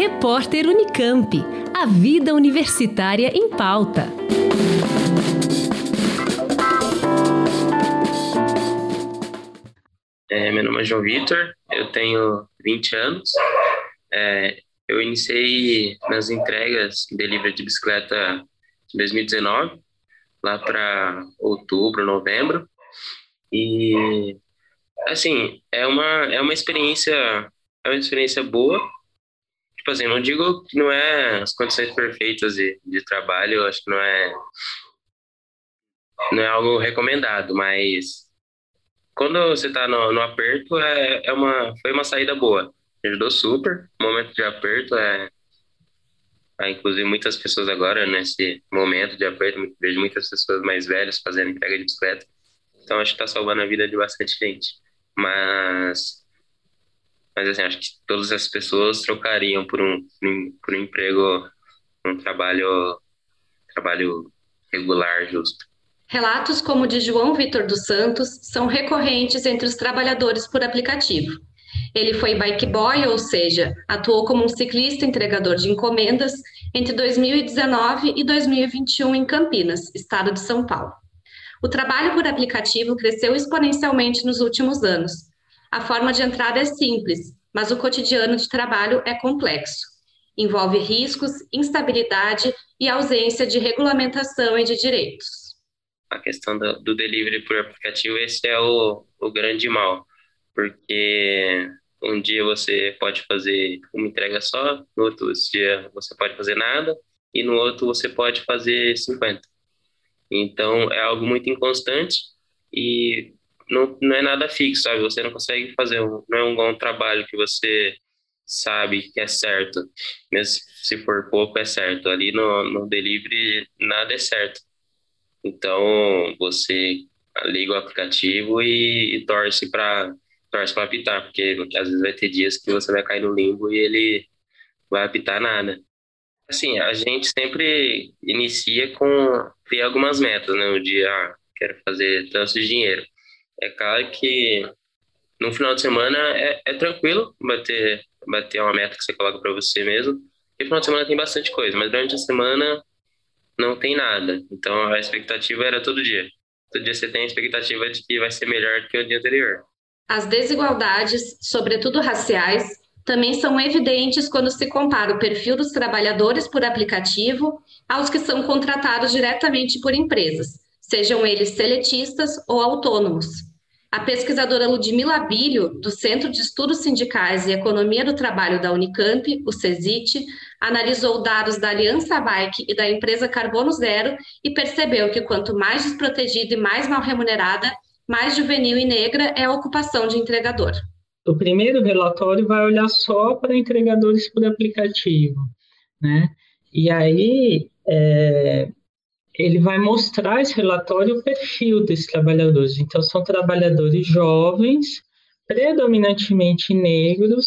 Repórter Unicamp. A vida universitária em pauta. É, meu nome é João Vitor, eu tenho 20 anos. É, eu iniciei nas entregas de delivery de bicicleta em 2019, lá para outubro, novembro. E assim, é uma é uma experiência é uma experiência boa. Tipo assim, não digo que não é as condições perfeitas de, de trabalho, acho que não é não é algo recomendado, mas quando você está no, no, aperto, é, é uma, foi uma saída boa. Ajudou super. Momento de aperto é. Ah, inclusive, muitas pessoas agora, nesse momento de aperto, vejo muitas pessoas mais velhas fazendo entrega de bicicleta. Então, acho que está salvando a vida de bastante gente. Mas. Mas, assim, acho que todas as pessoas trocariam por um, por um emprego, um trabalho, trabalho regular, justo. Relatos como o de João Vitor dos Santos são recorrentes entre os trabalhadores por aplicativo. Ele foi bike boy, ou seja, atuou como um ciclista entregador de encomendas entre 2019 e 2021 em Campinas, estado de São Paulo. O trabalho por aplicativo cresceu exponencialmente nos últimos anos. A forma de entrada é simples, mas o cotidiano de trabalho é complexo. Envolve riscos, instabilidade e ausência de regulamentação e de direitos a questão do, do delivery por aplicativo, esse é o, o grande mal, porque um dia você pode fazer uma entrega só, no outro dia você pode fazer nada, e no outro você pode fazer 50. Então, é algo muito inconstante e não, não é nada fixo, sabe? Você não consegue fazer, um, não é um trabalho que você sabe que é certo, mesmo se for pouco é certo. Ali no, no delivery, nada é certo. Então, você liga o aplicativo e, e torce para torce para apitar, porque às vezes vai ter dias que você vai cair no limbo e ele vai apitar nada. Assim, a gente sempre inicia com ter algumas metas, né? O dia, ah, quero fazer tanto de dinheiro. É claro que no final de semana é, é tranquilo bater, bater uma meta que você coloca para você mesmo. E no final de semana tem bastante coisa, mas durante a semana não tem nada. Então a expectativa era todo dia. Todo dia você tem a expectativa de que vai ser melhor que o dia anterior. As desigualdades, sobretudo raciais, também são evidentes quando se compara o perfil dos trabalhadores por aplicativo aos que são contratados diretamente por empresas, sejam eles seletistas ou autônomos. A pesquisadora Ludmila Bilho, do Centro de Estudos Sindicais e Economia do Trabalho da Unicamp, o CESIT, analisou dados da Aliança Bike e da empresa Carbono Zero e percebeu que quanto mais desprotegida e mais mal remunerada, mais juvenil e negra é a ocupação de entregador. O primeiro relatório vai olhar só para entregadores por aplicativo, né? E aí é, ele vai mostrar esse relatório o perfil desses trabalhadores. Então, são trabalhadores jovens, predominantemente negros,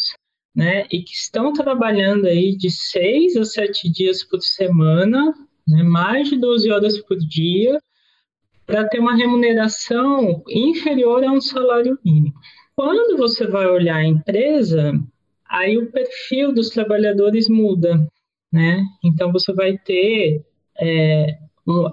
né, e que estão trabalhando aí de seis a sete dias por semana, né, mais de 12 horas por dia, para ter uma remuneração inferior a um salário mínimo. Quando você vai olhar a empresa, aí o perfil dos trabalhadores muda, né? Então você vai ter é,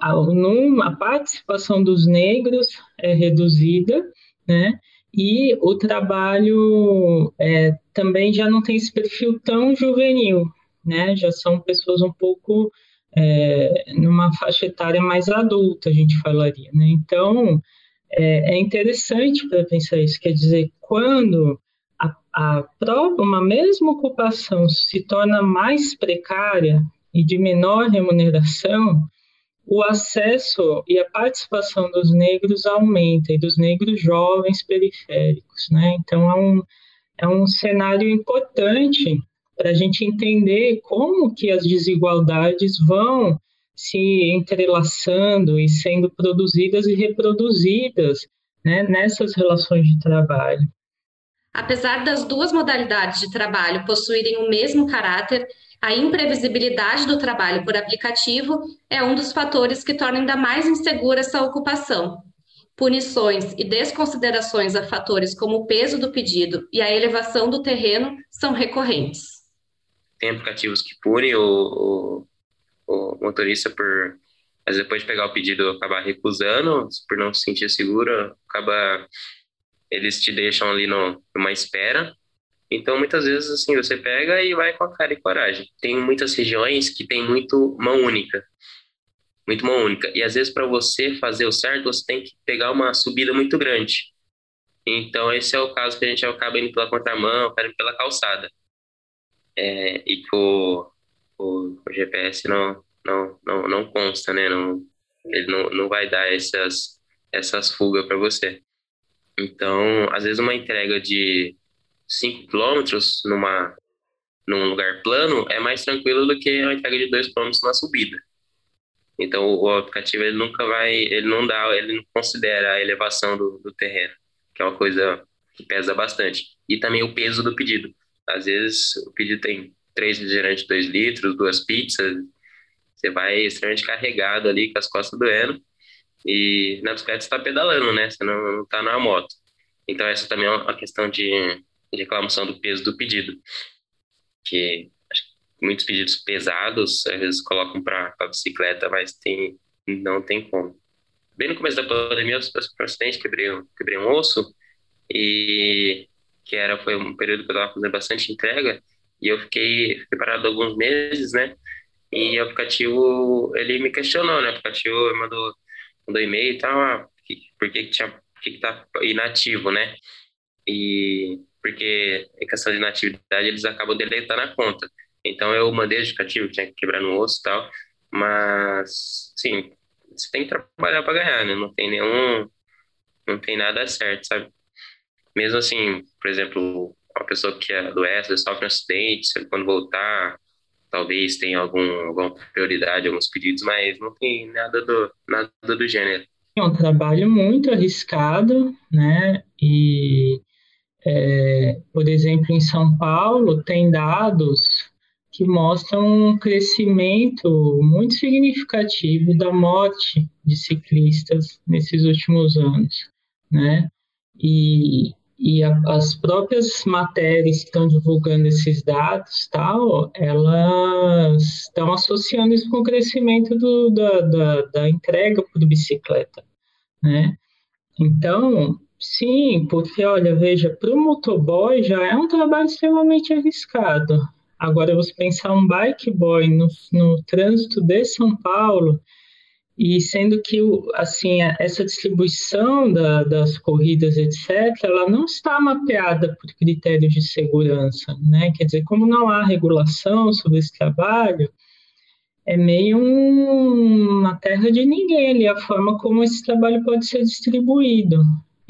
a, participação dos negros é reduzida, né? E o trabalho é, também já não tem esse perfil tão juvenil, né? Já são pessoas um pouco é, numa faixa etária mais adulta, a gente falaria, né? Então, é, é interessante para pensar isso, quer dizer, quando a, a própria, uma mesma ocupação se torna mais precária e de menor remuneração, o acesso e a participação dos negros aumenta, e dos negros jovens periféricos, né? Então, é um, é um cenário importante para a gente entender como que as desigualdades vão se entrelaçando e sendo produzidas e reproduzidas né, nessas relações de trabalho. Apesar das duas modalidades de trabalho possuírem o mesmo caráter, a imprevisibilidade do trabalho por aplicativo é um dos fatores que torna ainda mais insegura essa ocupação. Punições e desconsiderações a fatores como o peso do pedido e a elevação do terreno são recorrentes. tem aplicativos que punem o, o, o motorista por, mas depois de pegar o pedido, acabar recusando, por não se sentir seguro, acaba eles te deixam ali no, numa espera. Então, muitas vezes, assim, você pega e vai com a cara e coragem. Tem muitas regiões que tem muito mão única. Muito mão única. E, às vezes, para você fazer o certo, você tem que pegar uma subida muito grande. Então, esse é o caso que a gente acaba indo pela contramão, indo pela calçada. É, e o, o, o, GPS não, não, não, não consta, né? Não, ele não, não vai dar essas, essas fugas para você. Então, às vezes, uma entrega de 5 quilômetros numa num lugar plano é mais tranquilo do que uma entrega de 2 quilômetros na subida. Então, o aplicativo ele nunca vai, ele não dá, ele não considera a elevação do, do terreno que é uma coisa que pesa bastante. E também o peso do pedido. Às vezes o pedido tem três refrigerantes, dois litros, duas pizzas, você vai extremamente carregado ali com as costas doendo e na bicicleta você está pedalando, né? Você não está na moto. Então essa também é uma questão de, de reclamação do peso do pedido, que muitos pedidos pesados às vezes colocam para a bicicleta, mas tem não tem como bem no começo da pandemia, eu sofri um acidente, quebrei, quebrei um osso, e que era, foi um período que eu estava fazendo bastante entrega, e eu fiquei, fiquei parado alguns meses, né? E o aplicativo, ele me questionou, né? O aplicativo mandou, mandou e-mail e tal, ah, por que, que tinha, que, que tá inativo, né? E porque em questão de inatividade eles acabam deletando a conta. Então eu mandei o aplicativo, tinha que quebrar no osso e tal, mas, sim, você tem que trabalhar para ganhar, né? Não tem nenhum, não tem nada certo, sabe? Mesmo assim, por exemplo, uma pessoa que adoece, sofre um acidente, quando voltar, talvez tenha algum, alguma prioridade, alguns pedidos, mas não tem nada do, nada do gênero. É um trabalho muito arriscado, né? E, é, por exemplo, em São Paulo, tem dados que mostram um crescimento muito significativo da morte de ciclistas nesses últimos anos, né? E, e a, as próprias matérias que estão divulgando esses dados, tal, elas estão associando isso com o crescimento do, da, da, da entrega por bicicleta, né? Então, sim, porque, olha, veja, para o motoboy já é um trabalho extremamente arriscado, Agora, você pensar um bike boy no, no trânsito de São Paulo, e sendo que assim essa distribuição da, das corridas etc ela não está mapeada por critérios de segurança né? Quer dizer como não há regulação sobre esse trabalho é meio um, uma terra de ninguém ali a forma como esse trabalho pode ser distribuído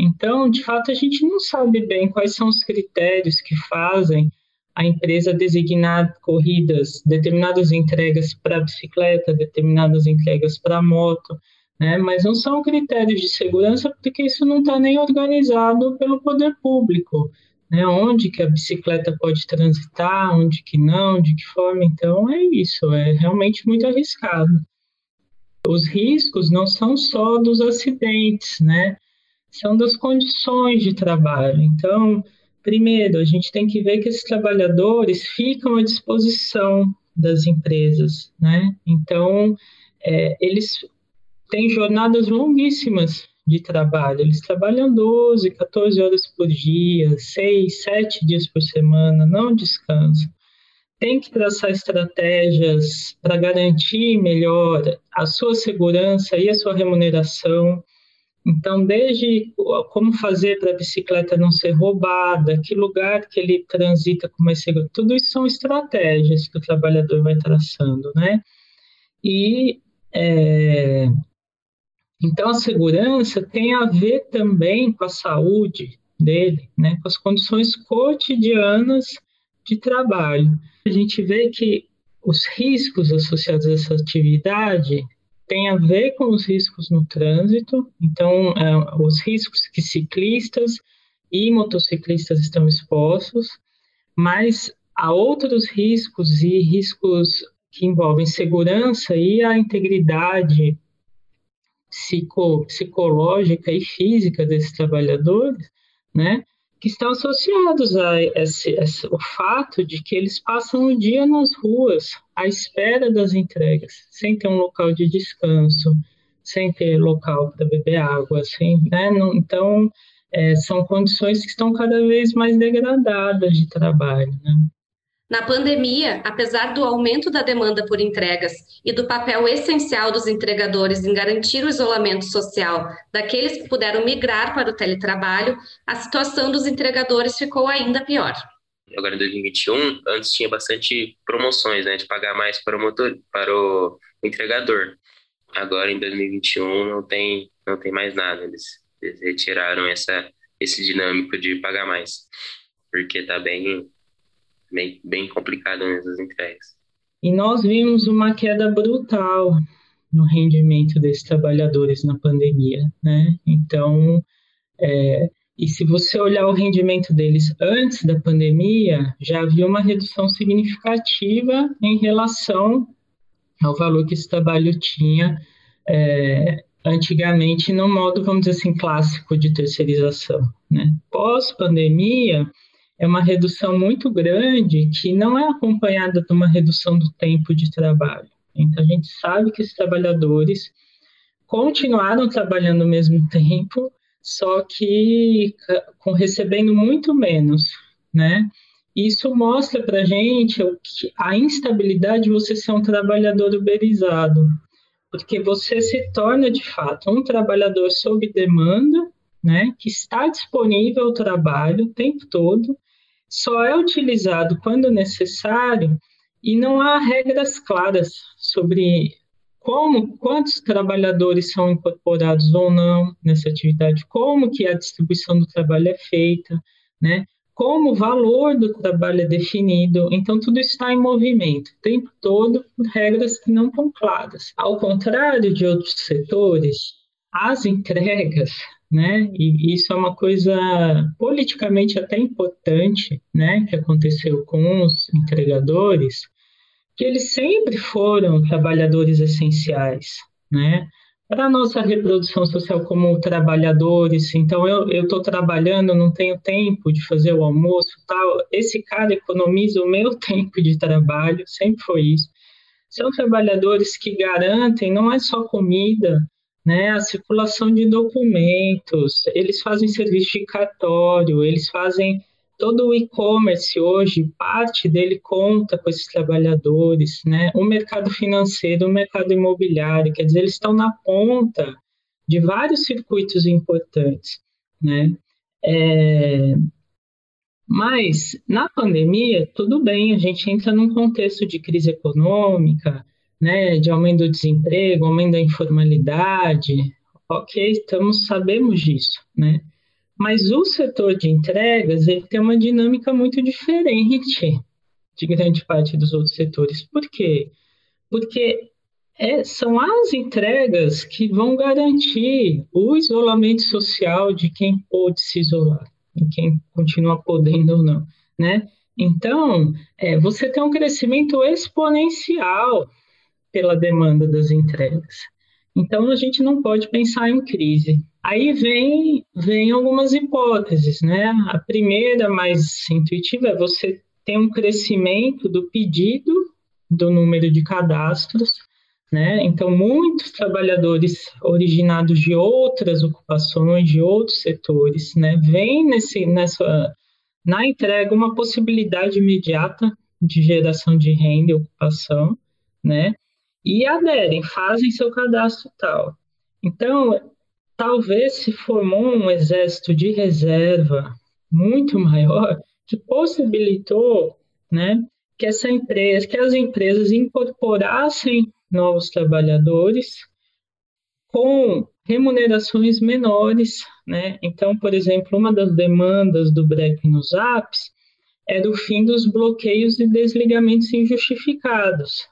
então de fato a gente não sabe bem quais são os critérios que fazem a empresa designar corridas, determinadas entregas para bicicleta, determinadas entregas para moto, né? mas não são critérios de segurança porque isso não está nem organizado pelo poder público, né? onde que a bicicleta pode transitar, onde que não, de que forma, então é isso, é realmente muito arriscado. Os riscos não são só dos acidentes, né? São das condições de trabalho. Então, Primeiro, a gente tem que ver que esses trabalhadores ficam à disposição das empresas, né? Então, é, eles têm jornadas longuíssimas de trabalho. Eles trabalham 12, 14 horas por dia, 6, 7 dias por semana, não descansam. Tem que traçar estratégias para garantir melhor a sua segurança e a sua remuneração. Então, desde como fazer para a bicicleta não ser roubada, que lugar que ele transita com mais seguro, tudo isso são estratégias que o trabalhador vai traçando, né? E é, então a segurança tem a ver também com a saúde dele, né? Com as condições cotidianas de trabalho. A gente vê que os riscos associados a essa atividade tem a ver com os riscos no trânsito, então, é, os riscos que ciclistas e motociclistas estão expostos, mas há outros riscos e riscos que envolvem segurança e a integridade psico, psicológica e física desses trabalhadores, né? Que estão associados a esse, esse, o fato de que eles passam o dia nas ruas à espera das entregas, sem ter um local de descanso, sem ter local para beber água, assim, né? Então, é, são condições que estão cada vez mais degradadas de trabalho, né? Na pandemia, apesar do aumento da demanda por entregas e do papel essencial dos entregadores em garantir o isolamento social daqueles que puderam migrar para o teletrabalho, a situação dos entregadores ficou ainda pior. Agora em 2021, antes tinha bastante promoções, né, de pagar mais para o, motor, para o entregador. Agora em 2021 não tem, não tem mais nada, eles, eles retiraram essa, esse dinâmico de pagar mais, porque está bem bem, bem complicado nessas entregas. E nós vimos uma queda brutal no rendimento desses trabalhadores na pandemia, né? Então, é, e se você olhar o rendimento deles antes da pandemia, já havia uma redução significativa em relação ao valor que esse trabalho tinha é, antigamente no modo, vamos dizer assim, clássico de terceirização. Né? Pós-pandemia, é uma redução muito grande que não é acompanhada de uma redução do tempo de trabalho. Então, a gente sabe que os trabalhadores continuaram trabalhando ao mesmo tempo, só que com, recebendo muito menos, né? Isso mostra para a gente a instabilidade de você ser um trabalhador uberizado, porque você se torna, de fato, um trabalhador sob demanda, né, que está disponível ao trabalho o tempo todo, só é utilizado quando necessário e não há regras claras sobre como, quantos trabalhadores são incorporados ou não nessa atividade, como que a distribuição do trabalho é feita, né? Como o valor do trabalho é definido, então tudo está em movimento o tempo todo regras que não estão claras. Ao contrário de outros setores, as entregas né? E isso é uma coisa politicamente até importante, né? Que aconteceu com os entregadores, que eles sempre foram trabalhadores essenciais, né? Para a nossa reprodução social como trabalhadores, então eu estou trabalhando, não tenho tempo de fazer o almoço, tal. Esse cara economiza o meu tempo de trabalho, sempre foi isso. São trabalhadores que garantem não é só comida, né, a circulação de documentos, eles fazem serviço de cartório, eles fazem todo o e-commerce hoje, parte dele conta com esses trabalhadores, né? O mercado financeiro, o mercado imobiliário, quer dizer, eles estão na ponta de vários circuitos importantes, né? É... Mas na pandemia, tudo bem, a gente entra num contexto de crise econômica, né, de aumento do desemprego, aumento da informalidade, ok, estamos, sabemos disso, né? Mas o setor de entregas, ele tem uma dinâmica muito diferente de grande parte dos outros setores. Por quê? Porque é, são as entregas que vão garantir o isolamento social de quem pôde se isolar, e quem continua podendo ou não, né? Então, é, você tem um crescimento exponencial pela demanda das entregas. Então, a gente não pode pensar em crise. Aí vem, vem algumas hipóteses, né? A primeira, mais intuitiva, é você ter um crescimento do pedido do número de cadastros, né? Então, muitos trabalhadores originados de outras ocupações, de outros setores, né? Vem nesse, nessa, na entrega uma possibilidade imediata de geração de renda e ocupação, né? E aderem, fazem seu cadastro tal. Então, talvez se formou um exército de reserva muito maior que possibilitou, né, que essa empresa, que as empresas incorporassem novos trabalhadores com remunerações menores, né? Então, por exemplo, uma das demandas do BREC nos apps era o fim dos bloqueios e desligamentos injustificados,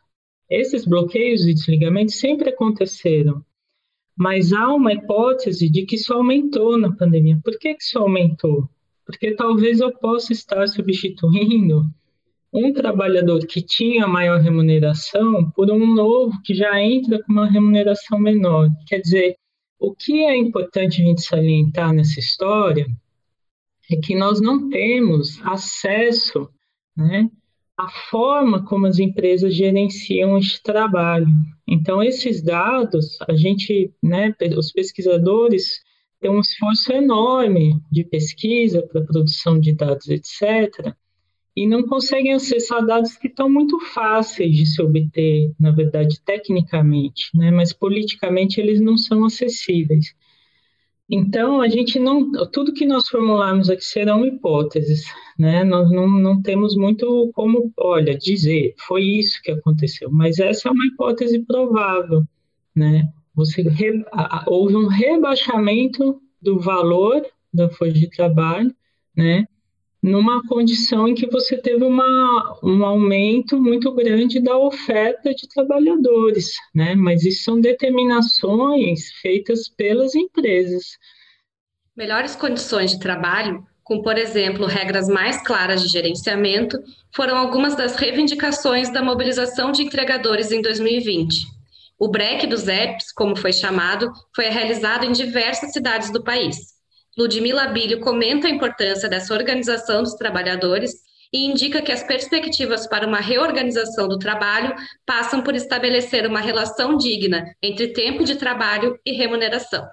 esses bloqueios e desligamentos sempre aconteceram, mas há uma hipótese de que isso aumentou na pandemia. Por que, que isso aumentou? Porque talvez eu possa estar substituindo um trabalhador que tinha maior remuneração por um novo que já entra com uma remuneração menor. Quer dizer, o que é importante a gente salientar nessa história é que nós não temos acesso né, à forma como as empresas gerenciam este trabalho. Então, esses dados, a gente, né, os pesquisadores têm um esforço enorme de pesquisa para produção de dados, etc., e não conseguem acessar dados que estão muito fáceis de se obter, na verdade, tecnicamente, né, mas politicamente eles não são acessíveis. Então, a gente não. Tudo que nós formularmos aqui serão hipóteses, né? Nós não, não temos muito como, olha, dizer, foi isso que aconteceu, mas essa é uma hipótese provável, né? Você, houve um rebaixamento do valor da força de trabalho, né? Numa condição em que você teve uma, um aumento muito grande da oferta de trabalhadores, né? Mas isso são determinações feitas pelas empresas. Melhores condições de trabalho, com, por exemplo, regras mais claras de gerenciamento, foram algumas das reivindicações da mobilização de entregadores em 2020. O break dos EPs, como foi chamado, foi realizado em diversas cidades do país. Ludmila Bilho comenta a importância dessa organização dos trabalhadores e indica que as perspectivas para uma reorganização do trabalho passam por estabelecer uma relação digna entre tempo de trabalho e remuneração.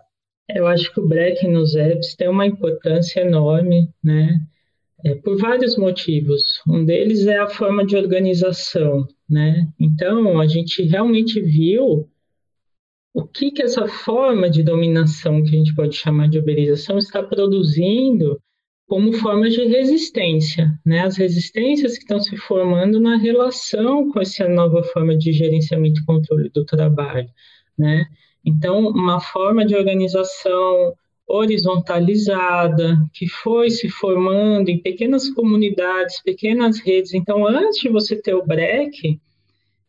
Eu acho que o break nos apps tem uma importância enorme, né? É, por vários motivos. Um deles é a forma de organização, né? Então, a gente realmente viu o que, que essa forma de dominação, que a gente pode chamar de uberização, está produzindo como formas de resistência, né? As resistências que estão se formando na relação com essa nova forma de gerenciamento e controle do trabalho, né? Então, uma forma de organização horizontalizada, que foi se formando em pequenas comunidades, pequenas redes. Então, antes de você ter o break,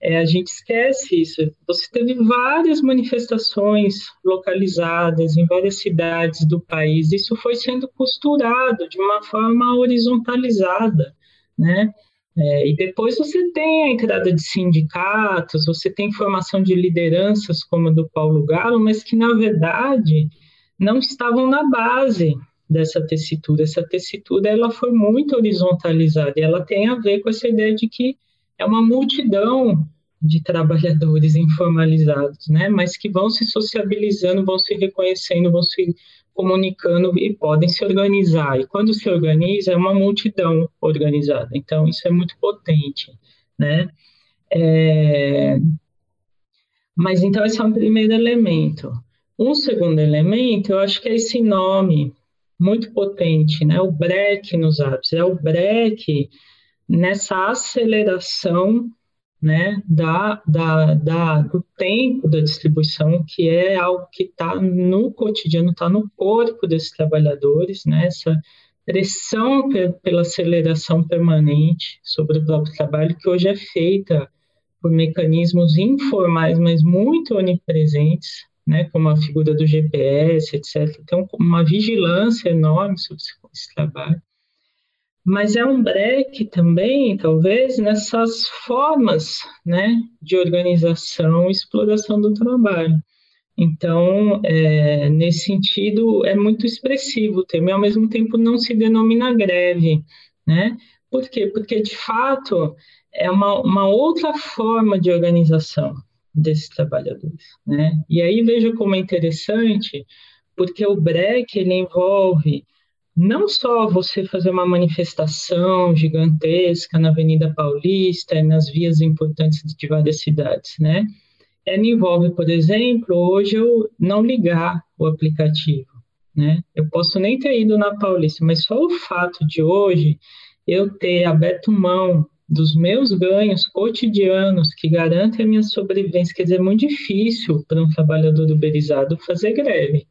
é, a gente esquece isso. Você teve várias manifestações localizadas em várias cidades do país. Isso foi sendo costurado de uma forma horizontalizada, né? É, e depois você tem a entrada de sindicatos, você tem formação de lideranças como a do Paulo Galo, mas que na verdade não estavam na base dessa tessitura. Essa tessitura ela foi muito horizontalizada e ela tem a ver com essa ideia de que é uma multidão de trabalhadores informalizados, né? Mas que vão se sociabilizando, vão se reconhecendo, vão se comunicando e podem se organizar. E quando se organiza, é uma multidão organizada. Então, isso é muito potente, né? É... Mas então, esse é um primeiro elemento. Um segundo elemento, eu acho que é esse nome muito potente, né? O break nos apps. É o break nessa aceleração né, da, da, da, do tempo da distribuição, que é algo que está no cotidiano, está no corpo desses trabalhadores, né, essa pressão pela aceleração permanente sobre o próprio trabalho, que hoje é feita por mecanismos informais, mas muito onipresentes, né, como a figura do GPS, etc. Tem uma vigilância enorme sobre esse trabalho mas é um break também, talvez, nessas formas né, de organização e exploração do trabalho. Então, é, nesse sentido, é muito expressivo o termo, e ao mesmo tempo não se denomina greve. Né? Por quê? Porque, de fato, é uma, uma outra forma de organização desses trabalhadores. Né? E aí veja como é interessante, porque o break ele envolve não só você fazer uma manifestação gigantesca na Avenida Paulista e nas vias importantes de várias cidades, né? Ela envolve, por exemplo, hoje eu não ligar o aplicativo, né? Eu posso nem ter ido na Paulista, mas só o fato de hoje eu ter aberto mão dos meus ganhos cotidianos que garantem a minha sobrevivência, quer dizer, é muito difícil para um trabalhador uberizado fazer greve.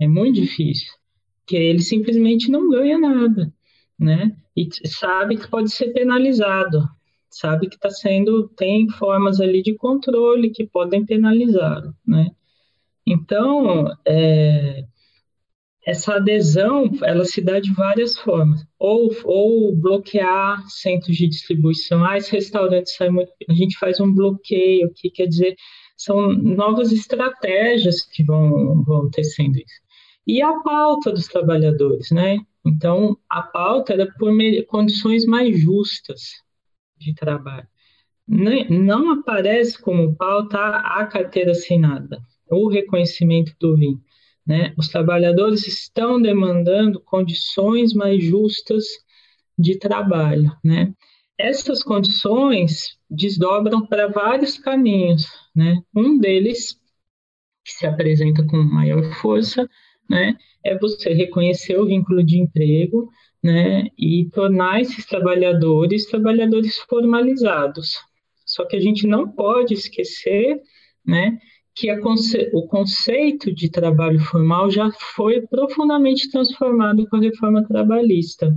É muito difícil que ele simplesmente não ganha nada, né? E sabe que pode ser penalizado, sabe que está sendo tem formas ali de controle que podem penalizar, né? Então, é, essa adesão, ela se dá de várias formas. Ou, ou bloquear centros de distribuição. Ah, esse restaurante sai muito... A gente faz um bloqueio, que quer dizer, são novas estratégias que vão, vão tecendo isso e a pauta dos trabalhadores, né? Então, a pauta era por condições mais justas de trabalho. Não aparece como pauta a carteira assinada, o reconhecimento do RIM. Né? Os trabalhadores estão demandando condições mais justas de trabalho. Né? Essas condições desdobram para vários caminhos. Né? Um deles, que se apresenta com maior força, né, é você reconhecer o vínculo de emprego né, e tornar esses trabalhadores trabalhadores formalizados. Só que a gente não pode esquecer né, que conce o conceito de trabalho formal já foi profundamente transformado com a reforma trabalhista.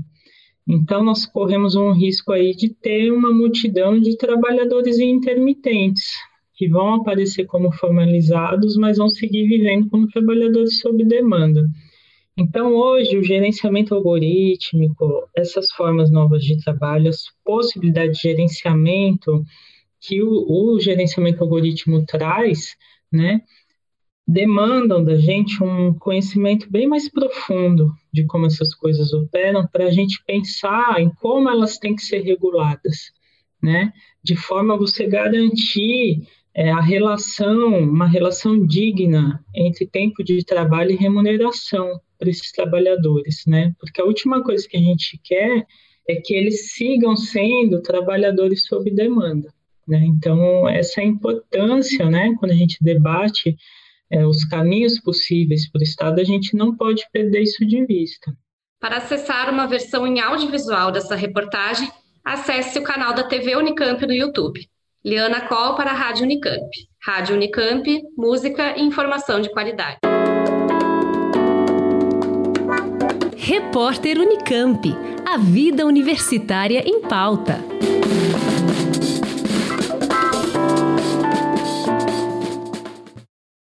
Então, nós corremos um risco aí de ter uma multidão de trabalhadores intermitentes, que vão aparecer como formalizados, mas vão seguir vivendo como trabalhadores sob demanda. Então, hoje, o gerenciamento algorítmico, essas formas novas de trabalho, as possibilidades de gerenciamento que o, o gerenciamento algoritmo traz, né, demandam da gente um conhecimento bem mais profundo de como essas coisas operam para a gente pensar em como elas têm que ser reguladas, né, de forma a você garantir é, a relação, uma relação digna entre tempo de trabalho e remuneração para esses trabalhadores, né, porque a última coisa que a gente quer é que eles sigam sendo trabalhadores sob demanda. Né? Então, essa é a importância, né, quando a gente debate é, os caminhos possíveis para o Estado, a gente não pode perder isso de vista. Para acessar uma versão em audiovisual dessa reportagem, acesse o canal da TV Unicamp no YouTube. Liana Col para a Rádio Unicamp. Rádio Unicamp, música e informação de qualidade. Repórter Unicamp. A vida universitária em pauta.